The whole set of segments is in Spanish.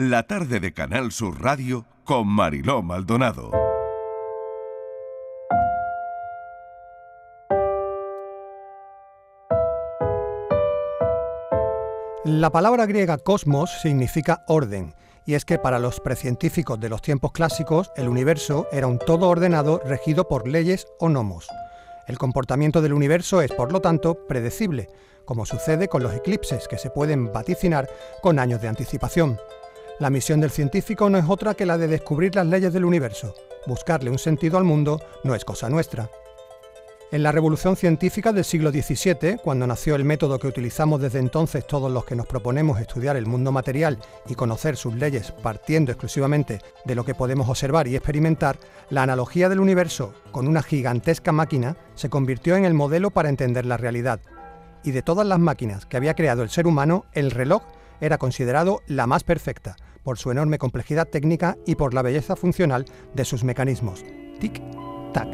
la tarde de Canal Sur Radio con Mariló Maldonado. La palabra griega cosmos significa orden, y es que para los precientíficos de los tiempos clásicos el universo era un todo ordenado regido por leyes o nomos. El comportamiento del universo es, por lo tanto, predecible, como sucede con los eclipses que se pueden vaticinar con años de anticipación. La misión del científico no es otra que la de descubrir las leyes del universo. Buscarle un sentido al mundo no es cosa nuestra. En la revolución científica del siglo XVII, cuando nació el método que utilizamos desde entonces todos los que nos proponemos estudiar el mundo material y conocer sus leyes partiendo exclusivamente de lo que podemos observar y experimentar, la analogía del universo con una gigantesca máquina se convirtió en el modelo para entender la realidad. Y de todas las máquinas que había creado el ser humano, el reloj era considerado la más perfecta, por su enorme complejidad técnica y por la belleza funcional de sus mecanismos. Tic-tac.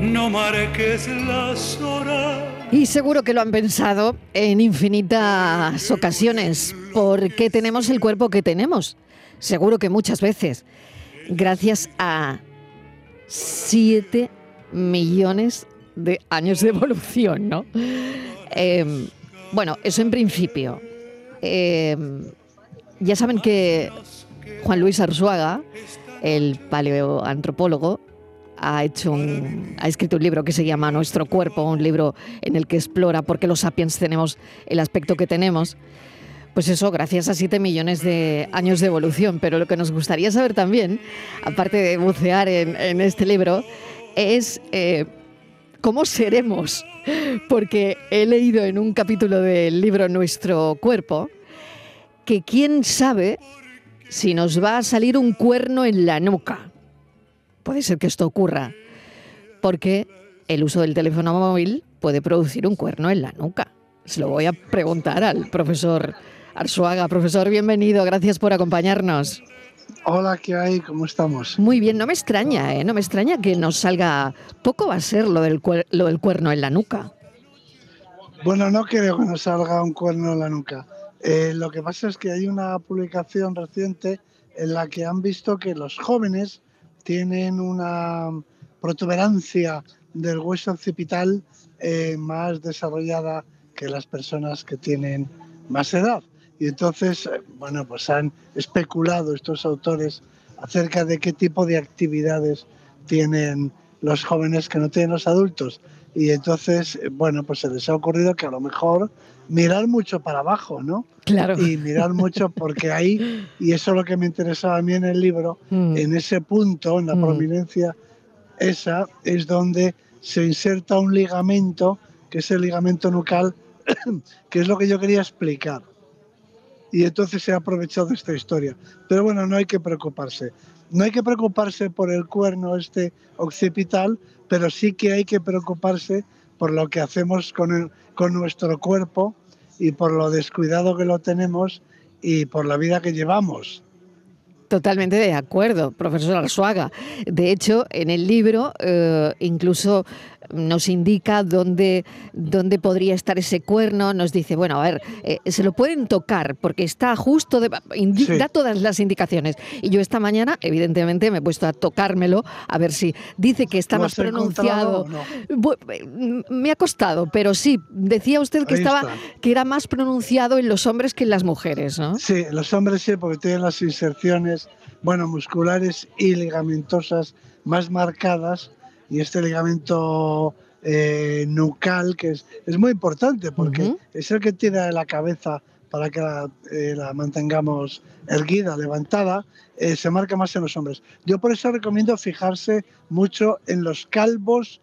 no marques las horas. Y seguro que lo han pensado en infinitas ocasiones. ¿Por qué tenemos el cuerpo que tenemos? Seguro que muchas veces. Gracias a 7 millones de años de evolución, ¿no? Em, bueno, eso en principio. Em, ya saben que Juan Luis Arzuaga, el paleoantropólogo, ha, hecho ha escrito un libro que se llama Nuestro cuerpo, un libro en el que explora por qué los sapiens tenemos el aspecto que tenemos. Pues eso, gracias a 7 millones de años de evolución. Pero lo que nos gustaría saber también, aparte de bucear en, este libro, es eh, cómo seremos. Porque he leído en un capítulo del libro Nuestro cuerpo que quién sabe si nos va a salir un cuerno en la nuca puede ser que esto ocurra, porque el uso del teléfono móvil puede producir un cuerno en la nuca. Se lo voy a preguntar al profesor Arzuaga. Profesor, bienvenido, gracias por acompañarnos. Hola, ¿qué hay? ¿Cómo estamos? Muy bien, no me extraña, ¿eh? No me extraña que nos salga... Poco va a ser lo del, lo del cuerno en la nuca. Bueno, no creo que nos salga un cuerno en la nuca. Eh, lo que pasa es que hay una publicación reciente en la que han visto que los jóvenes tienen una protuberancia del hueso occipital eh, más desarrollada que las personas que tienen más edad. Y entonces, eh, bueno, pues han especulado estos autores acerca de qué tipo de actividades tienen los jóvenes que no tienen los adultos. Y entonces, eh, bueno, pues se les ha ocurrido que a lo mejor mirar mucho para abajo, ¿no? Claro. Y mirar mucho porque ahí, y eso es lo que me interesaba a mí en el libro, mm. en ese punto, en la mm. prominencia esa, es donde se inserta un ligamento, que es el ligamento nucal, que es lo que yo quería explicar. Y entonces se ha aprovechado esta historia. Pero bueno, no hay que preocuparse. No hay que preocuparse por el cuerno este occipital, pero sí que hay que preocuparse por lo que hacemos con, con nuestro cuerpo y por lo descuidado que lo tenemos y por la vida que llevamos. Totalmente de acuerdo, profesor Arzuaga. De hecho, en el libro eh, incluso nos indica dónde, dónde podría estar ese cuerno, nos dice, bueno, a ver, eh, se lo pueden tocar porque está justo, de, da todas las indicaciones. Y yo esta mañana, evidentemente, me he puesto a tocármelo a ver si dice que está más pronunciado. Me ha costado, pero sí, decía usted que, estaba, que era más pronunciado en los hombres que en las mujeres, ¿no? Sí, los hombres sí, porque tienen las inserciones, bueno, musculares y ligamentosas más marcadas y este ligamento eh, nucal, que es, es, muy importante porque es el que tiene la cabeza para que la, eh, mantengamos erguida, levantada, eh, se marca más en los hombres. Yo por eso recomiendo fijarse mucho en los calvos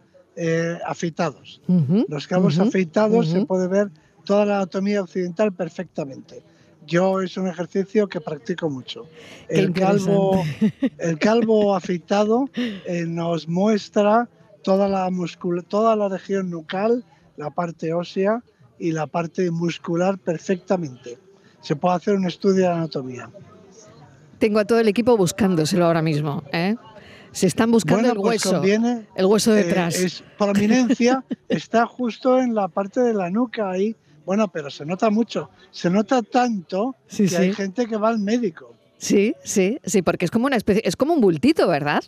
afeitados. Los calvos afeitados se puede ver toda la anatomía occidental perfectamente. Yo es un ejercicio que practico mucho. El calvo, el calvo afeitado eh, nos muestra toda la, toda la región nucal, la parte ósea y la parte muscular perfectamente. Se puede hacer un estudio de anatomía. Tengo a todo el equipo buscándoselo ahora mismo. ¿eh? Se están buscando el pues hueso. el hueso eh, detrás. es, prominencia está justo en la parte de la nuca ahí Bueno, pero se nota mucho. Se nota tanto Sí, que hay gente que va al médico. Sí, sí, sí, porque es como una especie, es como un bultito, ¿verdad?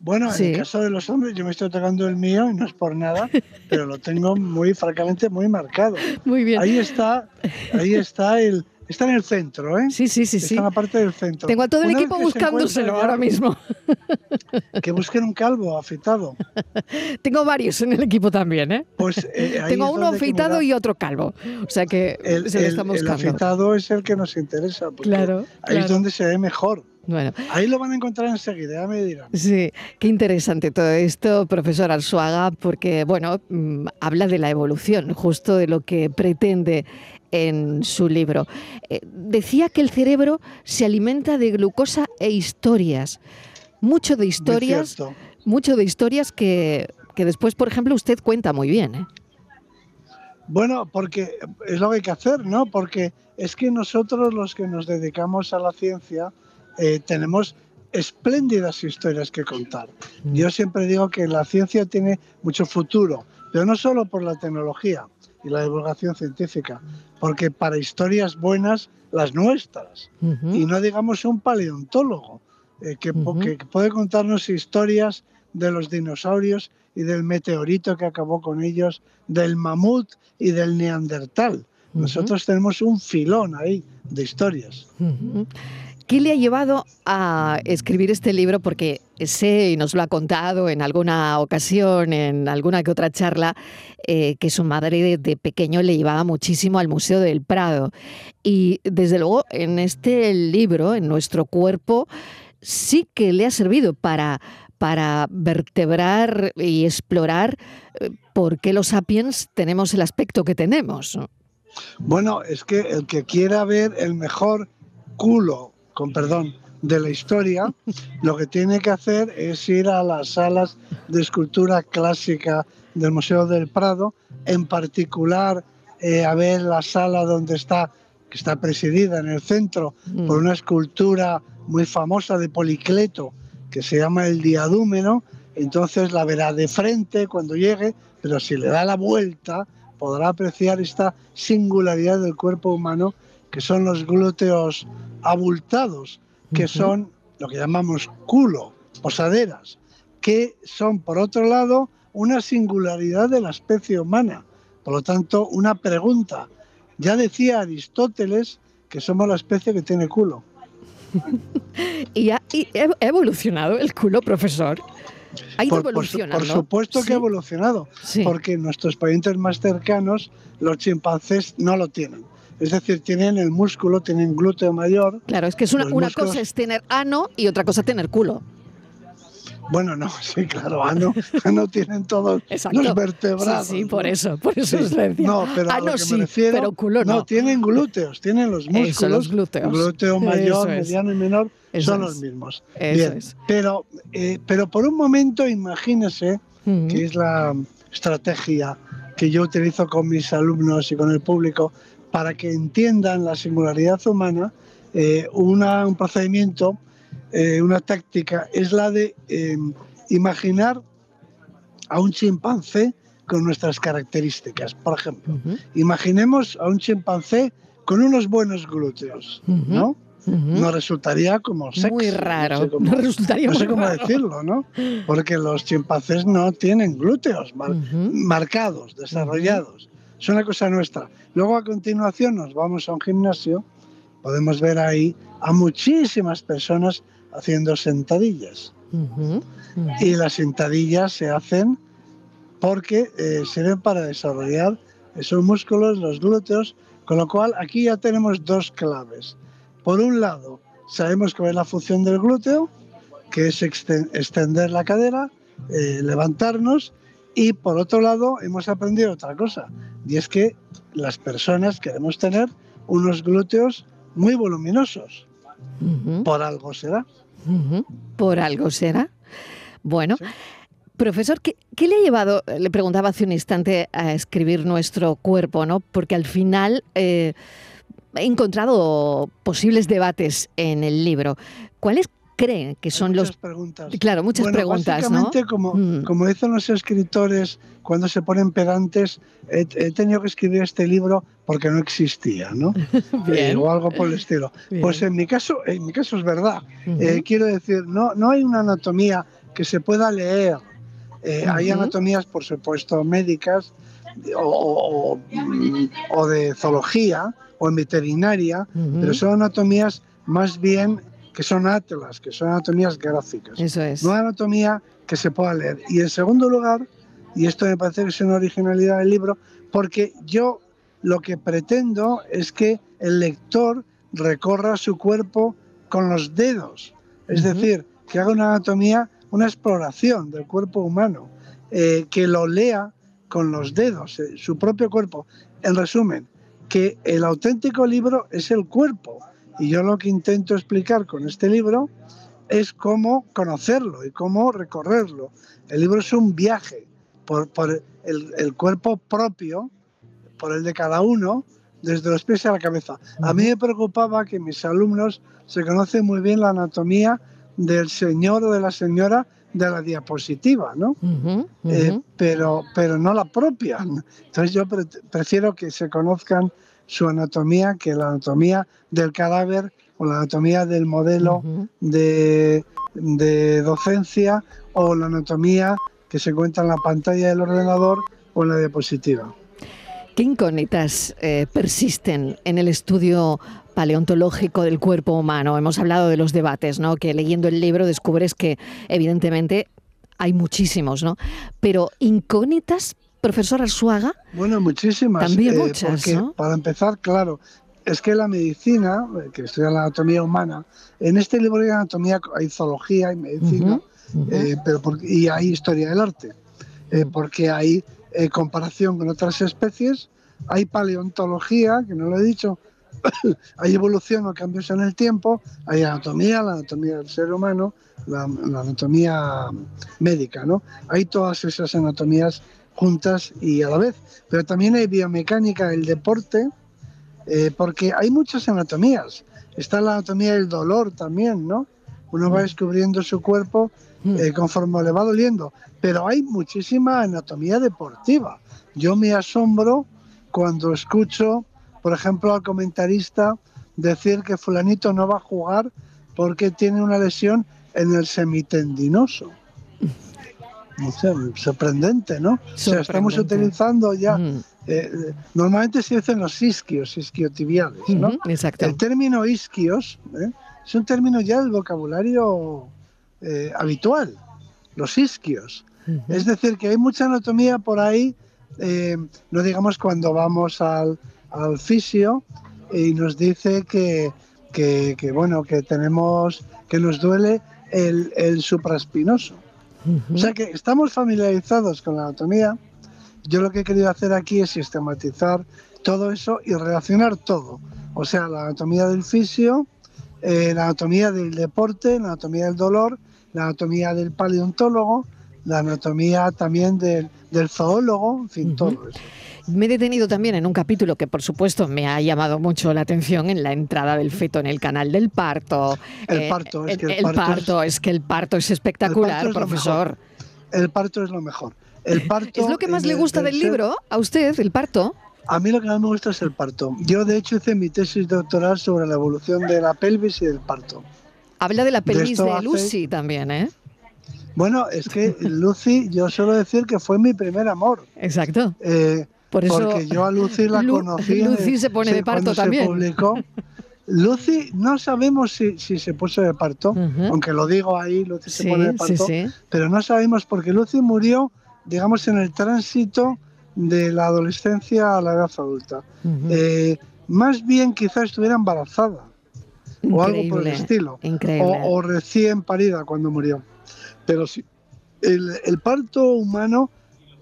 Bueno, Sí. en el caso de los hombres, yo me estoy tocando el mío y no es por nada, pero lo tengo muy, francamente, muy marcado. Muy bien. Ahí está, ahí está el, está en el centro, ¿eh? Sí, sí, sí, está sí. en la parte del centro. Tengo a todo el Una vez equipo buscándoselo ahora mismo. Que busquen un calvo afeitado. Tengo varios en el equipo también, ¿eh? Pues eh, Tengo uno afeitado y otro calvo. O sea que el, se lo el- están el buscando. afeitado es el que nos interesa, porque Claro, ahí claro. es donde se ve mejor. Bueno, Ahí lo van a encontrar enseguida, ya me dirán. sí, qué interesante todo esto, profesor Arzuaga, porque, bueno, mm, habla de la evolución, justo de lo que pretende en su libro. Eh, decía que el cerebro se alimenta de glucosa e historias. Mucho de historias, mucho de historias que, que después, por ejemplo, usted cuenta muy bien. ¿eh? Bueno, porque es lo que hay que hacer, ¿no? Porque es que nosotros los que nos dedicamos a la ciencia eh, tenemos espléndidas historias que contar. Yo siempre digo que la ciencia tiene mucho futuro, pero no solo por la tecnología y la divulgación científica, porque para historias buenas, las nuestras, y no digamos un paleontólogo, eh, que, puede contarnos historias de los dinosaurios y del meteorito que acabó con ellos, del mamut y del neandertal. Nosotros tenemos un filón ahí de historias. ¿Qué le ha llevado a escribir este libro? Porque sé, y nos lo ha contado en alguna ocasión, en alguna que otra charla, eh, que su madre de, pequeño le llevaba muchísimo al Museo del Prado. Y desde luego, en este libro, en nuestro cuerpo, sí que le ha servido para, para vertebrar y explorar eh, por qué los sapiens tenemos el aspecto que tenemos. ¿no? Bueno, es que el que quiera ver el mejor culo, con perdón, de la historia, lo que tiene que hacer es ir a las salas de escultura clásica del Museo del Prado, en particular eh, a ver la sala donde está, que está presidida en el centro Mm. por una escultura muy famosa de Policleto que se llama el Diadúmeno, entonces la verá de frente cuando llegue, pero si le da la vuelta podrá apreciar esta singularidad del cuerpo humano que son los glúteos abultados, que son lo que llamamos culo, posaderas, que son por otro lado una singularidad de la especie humana. Por lo tanto, una pregunta. Ya decía Aristóteles que somos la especie que tiene culo. ¿Y ha, y evolucionado el culo, profesor? Ha ido Por, por por supuesto que Sí, ha evolucionado, sí. porque nuestros parientes más cercanos, los chimpancés, no lo tienen. Es decir, tienen el músculo, tienen glúteo mayor. Claro, es que es una, una músculos- cosa es tener ano y otra cosa tener culo. Bueno, no, sí, claro, ano, ano tienen todos Exacto. los vertebrados. Sí, sí, por ¿no? eso, por eso Sí. os lo decía. No, pero a ano lo que sí, me refiero, pero culo no. tienen glúteos, tienen los músculos. Eso, los glúteos. Glúteo mayor, es. mediano y menor Eso son es. los mismos. Eso Bien, es. pero, eh, pero por un momento imagínese Ujú. que es la estrategia que yo utilizo con mis alumnos y con el público para que entiendan la singularidad humana, eh, una- un procedimiento, eh, una táctica, es la de eh, imaginar a un chimpancé con nuestras características. Por ejemplo, imaginemos a un chimpancé con unos buenos glúteos. ¿no? ujú. No resultaría como sexy. muy no sé raro. cómo- No resultaría no sé cómo raro. decirlo, ¿no? Porque los chimpancés no tienen glúteos mar- marcados, desarrollados. Es una cosa nuestra. Luego a continuación nos vamos a un gimnasio, podemos ver ahí a muchísimas personas haciendo sentadillas. Y las sentadillas se hacen porque eh, sirven para desarrollar esos músculos, los glúteos, con lo cual aquí ya tenemos dos claves. Por un lado, sabemos cuál es la función del glúteo, que es exten- extender la cadera, eh, levantarnos, y por otro lado hemos aprendido otra cosa, y es que las personas queremos tener unos glúteos muy voluminosos, por algo será. Por algo será. Bueno, Sí. profesor, ¿qué, qué le ha llevado, le preguntaba hace un instante, a escribir nuestro cuerpo, ¿no? Porque al final eh, he encontrado posibles debates en el libro. ¿Cuál es cree que son muchas los... preguntas. Claro, muchas Bueno, preguntas, ¿no? básicamente, como, Mm. como dicen los escritores cuando se ponen pedantes, he, he tenido que escribir este libro porque no existía, ¿no? Eh, o algo por el estilo. Bien. Pues en mi caso, en mi caso es verdad. Eh, quiero decir, no, no hay una anatomía que se pueda leer. Eh, Hay anatomías, por supuesto, médicas o, o- de zoología o en veterinaria, pero son anatomías más bien que son atlas, que son anatomías gráficas. Eso es. No anatomía que se pueda leer. Y en segundo lugar, y esto me parece que es una originalidad del libro, porque yo lo que pretendo es que el lector recorra su cuerpo con los dedos. Es decir, que haga una anatomía, una exploración del cuerpo humano, eh, que lo lea con los dedos, eh, su propio cuerpo. En resumen, que el auténtico libro es el cuerpo. Y yo lo que intento explicar con este libro es cómo conocerlo y cómo recorrerlo. El libro es un viaje por, por el, el cuerpo propio, por el de cada uno, desde los pies a la cabeza. A mí me preocupaba que mis alumnos se conocen muy bien la anatomía del señor o de la señora de la diapositiva, ¿no? Eh, pero, pero no la propia. Entonces yo pre- prefiero que se conozcan su anatomía que la anatomía del cadáver o la anatomía del modelo de, de docencia o la anatomía que se encuentra en la pantalla del ordenador o en la diapositiva. ¿Qué incógnitas eh, persisten en el estudio paleontológico del cuerpo humano? Hemos hablado de los debates, ¿no? Que leyendo el libro descubres que evidentemente hay muchísimos, ¿no? Pero incógnitas, profesor Arzuaga, Bueno, muchísimas. eh, También muchas, porque, ¿no? Para empezar, claro, es que la medicina, eh, que estudia la anatomía humana, en este libro hay anatomía, hay zoología, hay medicina, eh, pero por- y hay historia del arte, eh, porque hay eh, comparación con otras especies, hay paleontología, que no lo he dicho, hay evolución o cambios en el tiempo, hay anatomía, la anatomía del ser humano, la, la anatomía médica, ¿no? Hay todas esas anatomías juntas y a la vez, pero también hay biomecánica del deporte, eh, porque hay muchas anatomías. Está la anatomía del dolor también, ¿no? Uno va descubriendo su cuerpo eh, conforme le va doliendo, pero hay muchísima anatomía deportiva. Yo me asombro cuando escucho, por ejemplo, al comentarista decir que fulanito no va a jugar porque tiene una lesión en el semitendinoso. O sea, sorprendente, ¿no? O sea, estamos utilizando ya, Mm, eh, eh, normalmente se dicen los isquios, isquiotibiales, ¿no? Exacto. El término isquios ¿eh? es un término ya del vocabulario eh, habitual, los isquios. Es decir, que hay mucha anatomía por ahí, no digamos cuando vamos al, al fisio y nos dice que, que- que, bueno, que tenemos, que nos duele el, el supraespinoso. O sea que estamos familiarizados con la anatomía. Yo lo que he querido hacer aquí es sistematizar todo eso y relacionar todo. O sea, la anatomía del fisio, eh, la anatomía del deporte, la anatomía del dolor, la anatomía del paleontólogo, la anatomía también del, del zoólogo, en fin, Ujú. todo eso. Me he detenido también en un capítulo que, por supuesto, me ha llamado mucho la atención en la entrada del feto en el canal del parto. Eh, El parto, es que el el parto es- parto, es que el parto es espectacular, es profesor. El parto es lo mejor. El parto, ¿Es lo que más le gusta del libro a usted, el parto? A mí lo que más me gusta es el parto. Yo, de hecho, hice mi tesis doctoral sobre la evolución de la pelvis y del parto. Habla de la pelvis de, hace- Lucy también, ¿eh? Bueno, es que Lucy, yo suelo decir que fue mi primer amor. Exacto. Eh, Por eso porque yo a Lucy la Lu- conocí. Lucy se pone de parto también. Se publicó. Lucy, no sabemos si, si se puso de parto, aunque lo digo ahí, Lucy se Sí, pone de sí, parto, sí. pero no sabemos porque Lucy murió, digamos, en el tránsito de la adolescencia a la edad adulta. Eh, más bien quizás estuviera embarazada o algo por el estilo. Increíble. o, o recién parida cuando murió. Pero sí, el, el parto humano,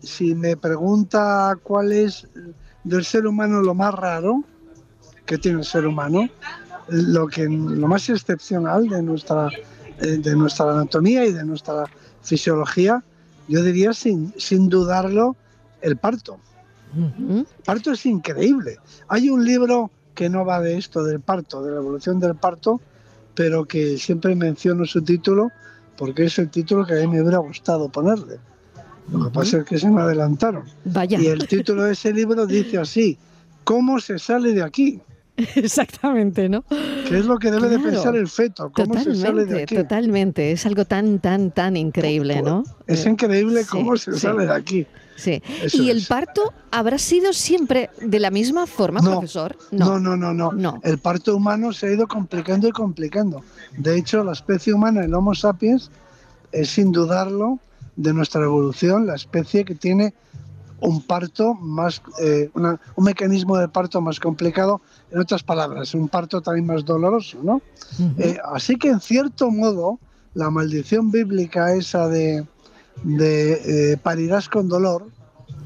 si me pregunta cuál es del ser humano lo más raro que tiene el ser humano, lo, que, lo más excepcional de nuestra, eh, de nuestra anatomía y de nuestra fisiología, yo diría sin, sin dudarlo, el parto. El parto es increíble. Hay un libro que no va de esto, del parto, de la evolución del parto, pero que siempre menciono su título porque es el título que a mí me hubiera gustado ponerle. Lo que pasa es que se me adelantaron. Vaya. Y el título de ese libro dice así, ¿cómo se sale de aquí? Exactamente, ¿no? ¿Qué es lo que debe de pensar el feto? ¿Cómo se sale de Totalmente, aquí? totalmente. Es algo tan, tan, tan increíble, ¿no? Es Eh, increíble sí, cómo se sí. sale de aquí. Sí. Eso ¿Y el es. parto habrá sido siempre de la misma forma, No, profesor? No, no, no, no, No. El parto humano se ha ido complicando y complicando. De hecho, la especie humana, el Homo sapiens, es sin dudarlo de nuestra evolución la especie que tiene un parto más, eh, una- un mecanismo de parto más complicado. En otras palabras, un parto también más doloroso, ¿no? Ujú. Eh, así que en cierto modo, la maldición bíblica esa de, de eh, parirás con dolor,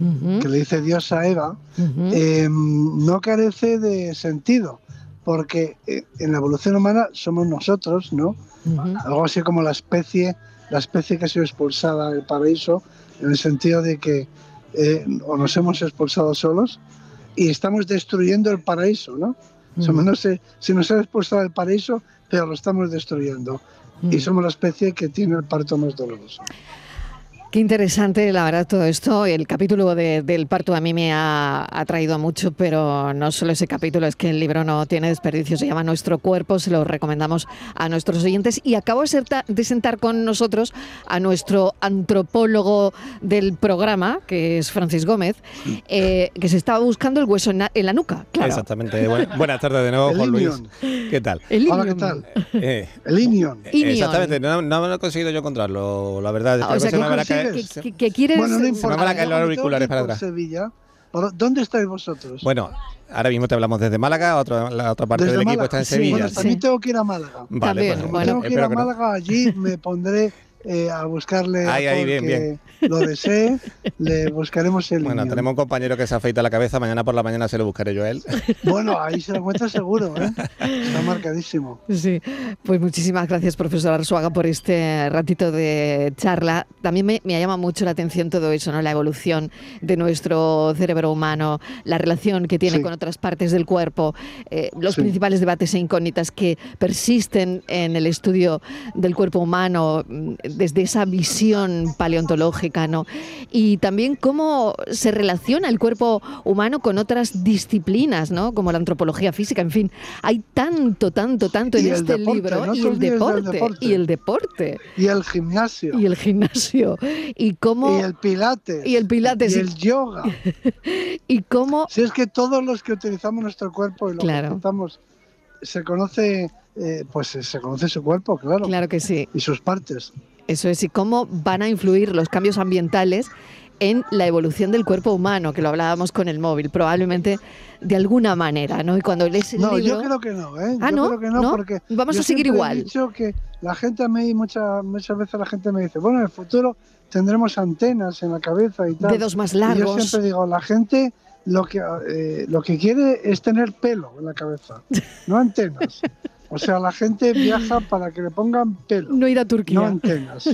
Ujú, que le dice Dios a Eva, ujú. eh, no carece de sentido, porque eh, en la evolución humana somos nosotros, ¿no? Ujú. Algo así como la especie, la especie que ha sido expulsada del paraíso, en el sentido de que eh, o nos hemos expulsado solos y estamos destruyendo el paraíso, ¿no? Somos, no sé, si nos han expulsado del paraíso, pero lo estamos destruyendo. Y somos la especie que tiene el parto más doloroso. Qué interesante, la verdad, todo esto. El capítulo de- del parto a mí me ha atraído mucho, pero no solo ese capítulo, es que el libro no tiene desperdicio, se llama Nuestro Cuerpo, se lo recomendamos a nuestros oyentes. Y acabo de, serta- de sentar con nosotros a nuestro antropólogo del programa, que es Francis Gómez, eh, que se estaba buscando el hueso en, la- en la nuca. Claro. Exactamente. Buen- buenas tardes de nuevo, El Juan Luis. ¿Qué tal? El Hola, ¿qué tal? Eh, El Inion. Exactamente, no, no me lo he conseguido yo encontrarlo, la verdad. Ah, o sea que se que- me Que, que-. Bueno, no me importa. van a caer los auriculares para atrás. Sevilla. ¿Por- ¿Dónde estáis vosotros? Bueno, ahora mismo te hablamos desde Málaga, otra, la otra parte Desde del equipo Málaga. está en Sí, Sevilla. Bueno, sí. también tengo que ir a Málaga. Vale, También, pues, bueno. tengo que ir a. Málaga, allí me pondré eh, a buscarle Ahí, a ahí, bien, bien. lo desee, le buscaremos el Bueno, tenemos un compañero que se afeita la cabeza, mañana por la mañana se lo buscaré yo a él. Bueno, ahí se lo encuentra seguro, ¿eh? Está marcadísimo. Sí, pues muchísimas gracias, profesor Arzuaga, por este ratito de charla. También me, me llama mucho la atención todo eso, ¿no? La evolución de nuestro cerebro humano, la relación que tiene Sí. con otras partes del cuerpo, eh, los Sí. principales debates e incógnitas que persisten en el estudio del cuerpo humano mm, desde esa visión paleontológica, ¿no? Y también cómo se relaciona el cuerpo humano con otras disciplinas, ¿no? Como la antropología física, en fin, hay tanto, tanto, tanto en Y este deporte, libro no y el del deporte, deporte. y el deporte Y el gimnasio. y el gimnasio y cómo y el pilates. y el pilates, Y y- el yoga. y cómo Si es que todos los que utilizamos nuestro cuerpo y lo Claro. que utilizamos, se conoce, eh, pues se conoce su cuerpo, claro. claro que sí, Y sus partes. Eso es y cómo van a influir los cambios ambientales en la evolución del cuerpo humano, que lo hablábamos con el móvil, probablemente de alguna manera, ¿no? Y cuando lees el No, libro, yo creo que no, ¿eh? Ah, yo ¿no? creo que no, ¿No? porque Vamos yo a seguir igual. He dicho que la gente a mí, muchas, muchas veces la gente me dice, bueno, en el futuro tendremos antenas en la cabeza y tal. dedos más Y yo largos. siempre digo, la gente lo que, eh, lo que quiere es tener pelo en la cabeza, no antenas. O sea, la gente viaja para que le pongan pelo, No ir a Turquía. no antenas.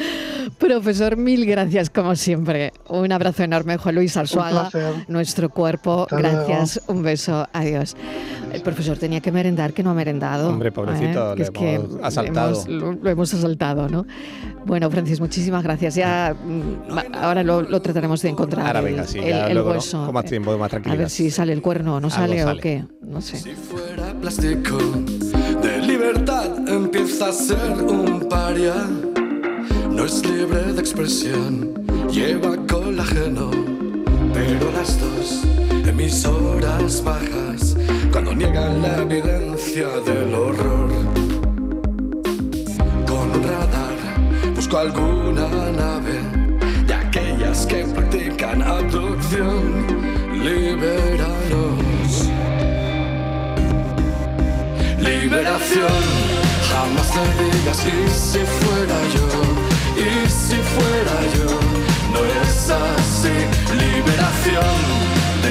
Profesor, mil gracias como siempre. Un abrazo enorme, Juan Luis Un Arzuaga. placer. Nuestro cuerpo, Hasta gracias, un beso, adiós. El profesor tenía que merendar, que no ha merendado. Hombre, pobrecito, Que le es que hemos asaltado. hemos- lo, lo hemos asaltado, ¿no? Bueno, Francis, muchísimas gracias. Ya, mm, ahora lo, lo trataremos de encontrar. Ahora el- venga, sí, el, ya el luego, ¿no? hueso. con más tiempo, más A tranquilidad. ver si sale el cuerno o no Algo sale, o sale. qué. No sé. Si fuera plástico, de libertad empieza a ser un paria. No es libre de expresión, lleva colágeno, pero las dos emisoras bajas cuando niegan la evidencia del horror. Con radar busco alguna nave de aquellas que practican abducción. Libéranos. Liberación, jamás te digas y si fuera yo, y si fuera yo, no es así. Liberación